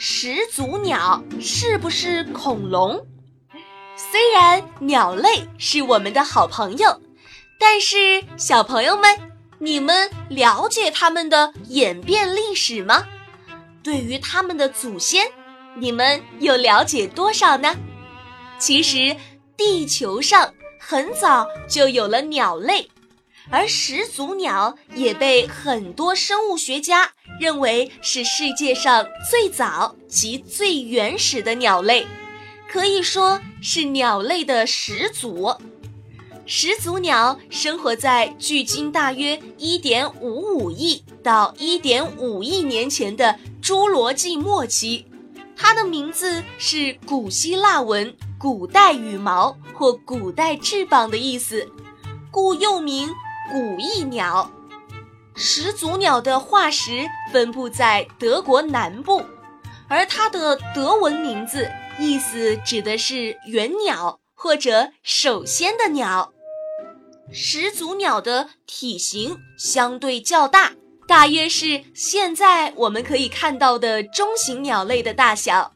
始祖鸟是不是恐龙》。虽然鸟类是我们的好朋友，但是小朋友们，你们了解它们的演变历史吗？对于它们的祖先，你们又了解多少呢？其实，地球上很早就有了鸟类。而始祖鸟也被很多生物学家认为是世界上最早及最原始的鸟类，可以说是鸟类的始祖。始祖鸟生活在距今大约1.55亿到1.5亿年前的侏罗纪末期，它的名字是古希腊文“古代羽毛”或“古代翅膀”的意思，故又名。古翼鸟，始祖鸟的化石分布在德国南部，而它的德文名字意思指的是原鸟或者首先的鸟。始祖鸟的体型相对较大，大约是现在我们可以看到的中型鸟类的大小。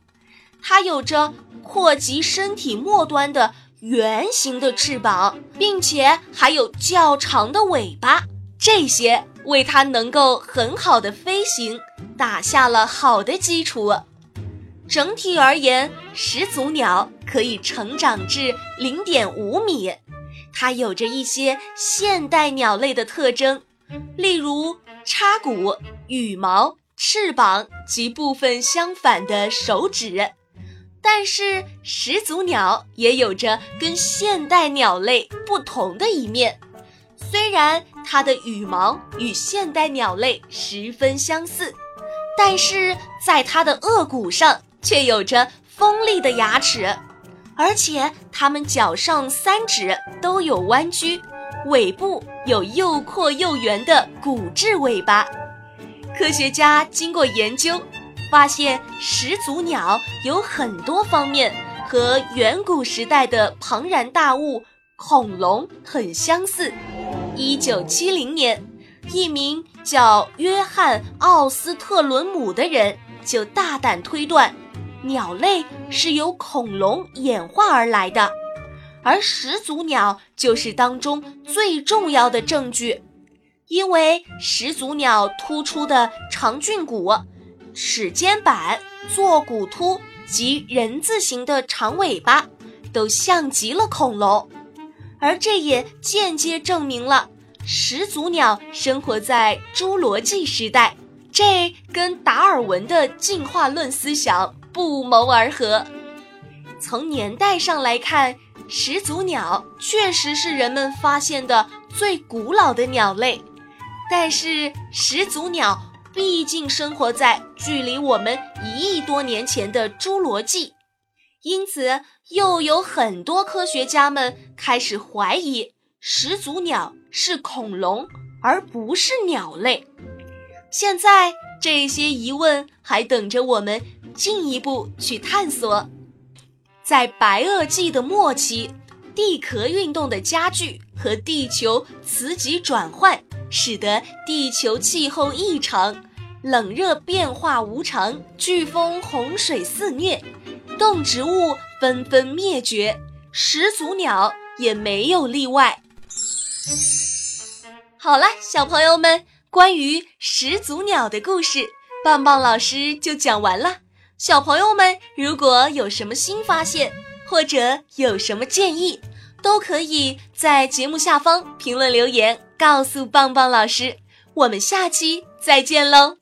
它有着阔及身体末端的。圆形的翅膀，并且还有较长的尾巴，这些为它能够很好的飞行打下了好的基础。整体而言，始祖鸟可以成长至零点五米。它有着一些现代鸟类的特征，例如叉骨、羽毛、翅膀及部分相反的手指。但是始祖鸟也有着跟现代鸟类不同的一面，虽然它的羽毛与现代鸟类十分相似，但是在它的颚骨上却有着锋利的牙齿，而且它们脚上三指都有弯曲，尾部有又阔又圆的骨质尾巴。科学家经过研究。发现始祖鸟有很多方面和远古时代的庞然大物恐龙很相似。一九七零年，一名叫约翰·奥斯特伦姆的人就大胆推断，鸟类是由恐龙演化而来的，而始祖鸟就是当中最重要的证据，因为始祖鸟突出的长颈骨。齿尖板、坐骨突及人字形的长尾巴，都像极了恐龙，而这也间接证明了始祖鸟生活在侏罗纪时代。这跟达尔文的进化论思想不谋而合。从年代上来看，始祖鸟确实是人们发现的最古老的鸟类，但是始祖鸟。毕竟生活在距离我们一亿多年前的侏罗纪，因此又有很多科学家们开始怀疑始祖鸟是恐龙而不是鸟类。现在这些疑问还等着我们进一步去探索。在白垩纪的末期，地壳运动的加剧和地球磁极转换。使得地球气候异常，冷热变化无常，飓风洪水肆虐，动植物纷纷灭绝，始祖鸟也没有例外。好了，小朋友们，关于始祖鸟的故事，棒棒老师就讲完了。小朋友们如果有什么新发现，或者有什么建议，都可以在节目下方评论留言。告诉棒棒老师，我们下期再见喽。